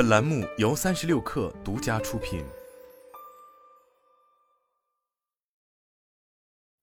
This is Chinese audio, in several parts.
本栏目由三十六氪独家出品。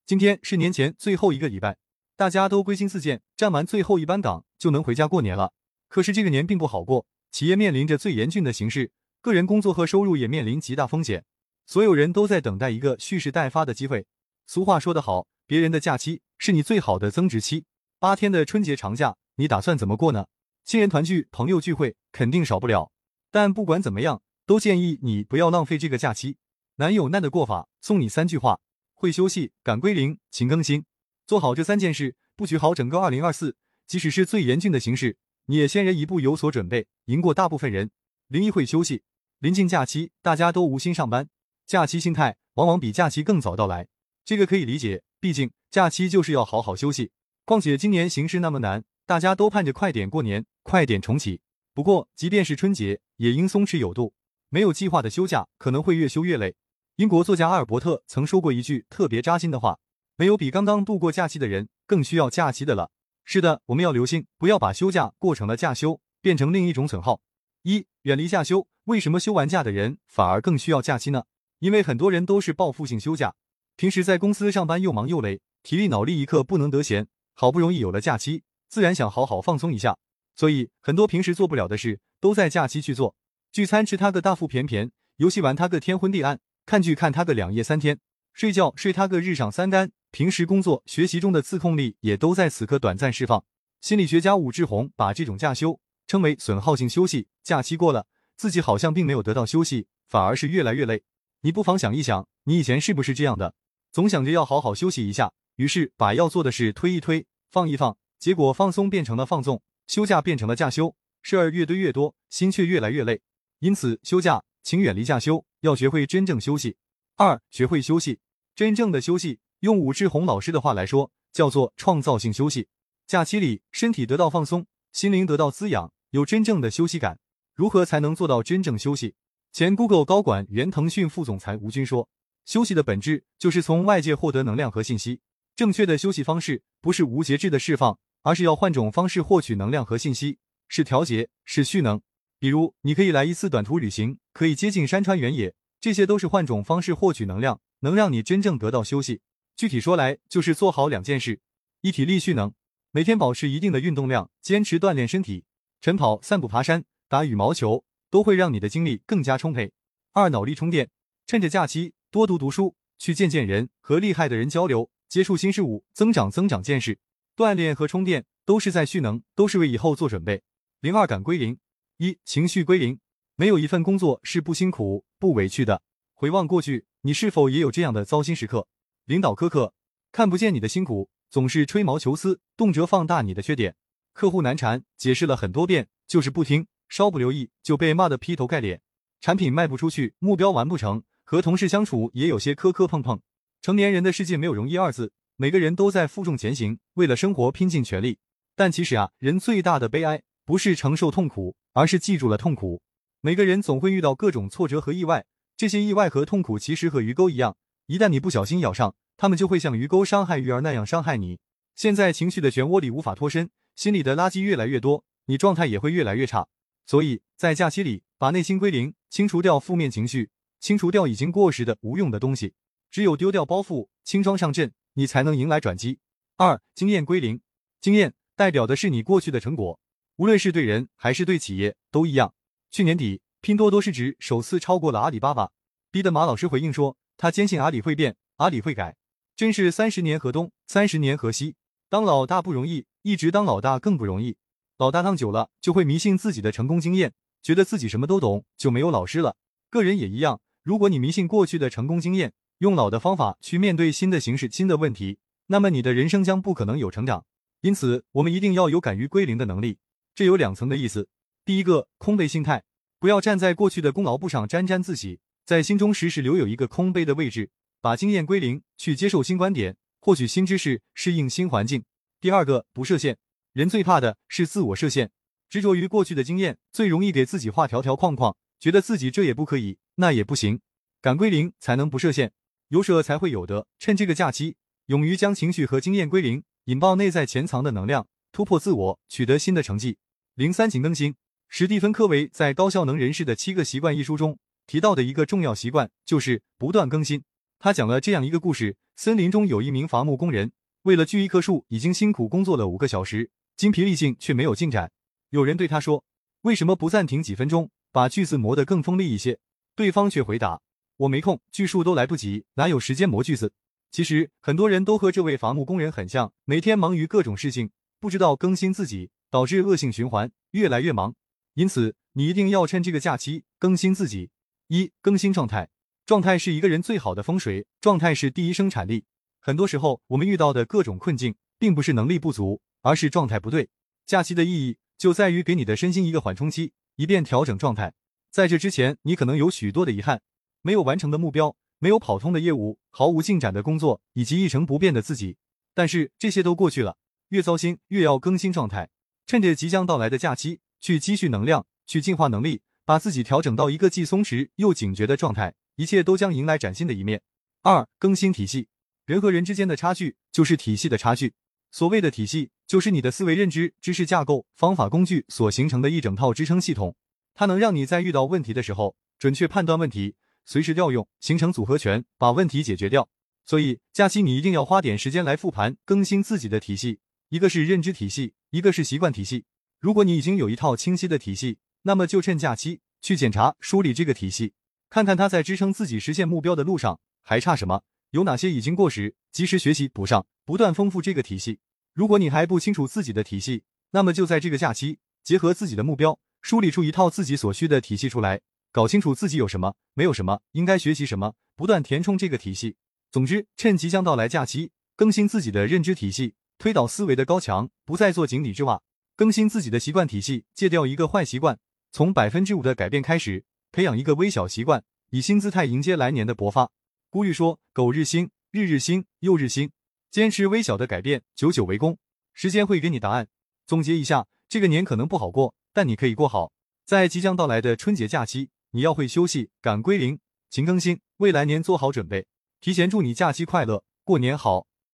今天是年前最后一个礼拜，大家都归心似箭，站完最后一班岗就能回家过年了。可是这个年并不好过，企业面临着最严峻的形势，个人工作和收入也面临极大风险，所有人都在等待一个蓄势待发的机会。俗话说得好，别人的假期是你最好的增值期。八天的春节长假，你打算怎么过呢？亲人团聚、朋友聚会肯定少不了，但不管怎么样，都建议你不要浪费这个假期。难有难的过法，送你三句话：会休息、敢归零、勤更新。做好这三件事，布局好整个二零二四。即使是最严峻的形势，你也先人一步有所准备，赢过大部分人。零一会休息。临近假期，大家都无心上班，假期心态往往比假期更早到来。这个可以理解，毕竟假期就是要好好休息。况且今年形势那么难。大家都盼着快点过年，快点重启。不过，即便是春节，也应松弛有度。没有计划的休假，可能会越休越累。英国作家阿尔伯特曾说过一句特别扎心的话：“没有比刚刚度过假期的人更需要假期的了。”是的，我们要留心，不要把休假过成了假休，变成另一种损耗。一、远离假休。为什么休完假的人反而更需要假期呢？因为很多人都是报复性休假，平时在公司上班又忙又累，体力脑力一刻不能得闲，好不容易有了假期。自然想好好放松一下，所以很多平时做不了的事都在假期去做。聚餐吃他个大腹便便，游戏玩他个天昏地暗，看剧看他个两夜三天，睡觉睡他个日上三竿。平时工作学习中的自控力也都在此刻短暂释放。心理学家武志红把这种假休称为损耗性休息。假期过了，自己好像并没有得到休息，反而是越来越累。你不妨想一想，你以前是不是这样的？总想着要好好休息一下，于是把要做的事推一推，放一放。结果放松变成了放纵，休假变成了假休，事儿越堆越多，心却越来越累。因此，休假请远离假休，要学会真正休息。二，学会休息，真正的休息，用武志红老师的话来说，叫做创造性休息。假期里，身体得到放松，心灵得到滋养，有真正的休息感。如何才能做到真正休息？前 Google 高管、原腾讯副总裁吴军说：“休息的本质就是从外界获得能量和信息。正确的休息方式不是无节制的释放。”而是要换种方式获取能量和信息，是调节，是蓄能。比如，你可以来一次短途旅行，可以接近山川原野，这些都是换种方式获取能量，能让你真正得到休息。具体说来，就是做好两件事：一体力蓄能，每天保持一定的运动量，坚持锻炼身体，晨跑、散步、爬山、打羽毛球，都会让你的精力更加充沛。二脑力充电，趁着假期多读读书，去见见人，和厉害的人交流，接触新事物，增长增长见识。锻炼和充电都是在蓄能，都是为以后做准备。零二感归零，一情绪归零。没有一份工作是不辛苦、不委屈的。回望过去，你是否也有这样的糟心时刻？领导苛刻，看不见你的辛苦，总是吹毛求疵，动辄放大你的缺点。客户难缠，解释了很多遍，就是不听，稍不留意就被骂得劈头盖脸。产品卖不出去，目标完不成，和同事相处也有些磕磕碰碰。成年人的世界没有容易二字。每个人都在负重前行，为了生活拼尽全力。但其实啊，人最大的悲哀不是承受痛苦，而是记住了痛苦。每个人总会遇到各种挫折和意外，这些意外和痛苦其实和鱼钩一样，一旦你不小心咬上，它们就会像鱼钩伤害鱼儿那样伤害你。现在情绪的漩涡里无法脱身，心里的垃圾越来越多，你状态也会越来越差。所以在假期里，把内心归零，清除掉负面情绪，清除掉已经过时的无用的东西。只有丢掉包袱，轻装上阵。你才能迎来转机。二，经验归零，经验代表的是你过去的成果，无论是对人还是对企业都一样。去年底，拼多多市值首次超过了阿里巴巴，逼得马老师回应说，他坚信阿里会变，阿里会改。真是三十年河东，三十年河西。当老大不容易，一直当老大更不容易。老大当久了，就会迷信自己的成功经验，觉得自己什么都懂，就没有老师了。个人也一样，如果你迷信过去的成功经验，用老的方法去面对新的形势、新的问题，那么你的人生将不可能有成长。因此，我们一定要有敢于归零的能力。这有两层的意思：第一个，空杯心态，不要站在过去的功劳簿上沾沾自喜，在心中时时留有一个空杯的位置，把经验归零，去接受新观点，获取新知识，适应新环境。第二个，不设限。人最怕的是自我设限，执着于过去的经验，最容易给自己画条条框框，觉得自己这也不可以，那也不行。敢归零，才能不设限。有舍才会有得，趁这个假期，勇于将情绪和经验归零，引爆内在潜藏的能量，突破自我，取得新的成绩。零三请更新，史蒂芬·科维在《高效能人士的七个习惯》一书中提到的一个重要习惯就是不断更新。他讲了这样一个故事：森林中有一名伐木工人，为了锯一棵树，已经辛苦工作了五个小时，精疲力尽却没有进展。有人对他说：“为什么不暂停几分钟，把锯子磨得更锋利一些？”对方却回答：“我没空，锯树都来不及，哪有时间磨锯子？”其实很多人都和这位伐木工人很像，每天忙于各种事情，不知道更新自己，导致恶性循环，越来越忙。因此，你一定要趁这个假期更新自己。一、更新状态，状态是一个人最好的风水，状态是第一生产力。很多时候，我们遇到的各种困境，并不是能力不足，而是状态不对。假期的意义就在于给你的身心一个缓冲期，以便调整状态。在这之前，你可能有许多的遗憾，没有完成的目标。没有跑通的业务，毫无进展的工作，以及一成不变的自己，但是这些都过去了。越糟心，越要更新状态。趁着即将到来的假期，去积蓄能量，去进化能力，把自己调整到一个既松弛又警觉的状态，一切都将迎来崭新的一面。二、更新体系。人和人之间的差距，就是体系的差距。所谓的体系，就是你的思维、认知、知识架构、方法、工具所形成的一整套支撑系统，它能让你在遇到问题的时候，准确判断问题。随时调用，形成组合拳，把问题解决掉。所以假期你一定要花点时间来复盘、更新自己的体系，一个是认知体系，一个是习惯体系。如果你已经有一套清晰的体系，那么就趁假期去检查、梳理这个体系，看看它在支撑自己实现目标的路上还差什么，有哪些已经过时，及时学习补上，不断丰富这个体系。如果你还不清楚自己的体系，那么就在这个假期，结合自己的目标，梳理出一套自己所需的体系出来。搞清楚自己有什么，没有什么，应该学习什么，不断填充这个体系。总之，趁即将到来假期，更新自己的认知体系，推倒思维的高墙，不再做井底之蛙。更新自己的习惯体系，戒掉一个坏习惯，从百分之五的改变开始，培养一个微小习惯，以新姿态迎接来年的勃发。古语说：“苟日新，日日新，又日新。”坚持微小的改变，久久为功。时间会给你答案。总结一下，这个年可能不好过，但你可以过好。在即将到来的春节假期。你要会休息，敢归零，勤更新，未来年做好准备。提前祝你假期快乐，过年好。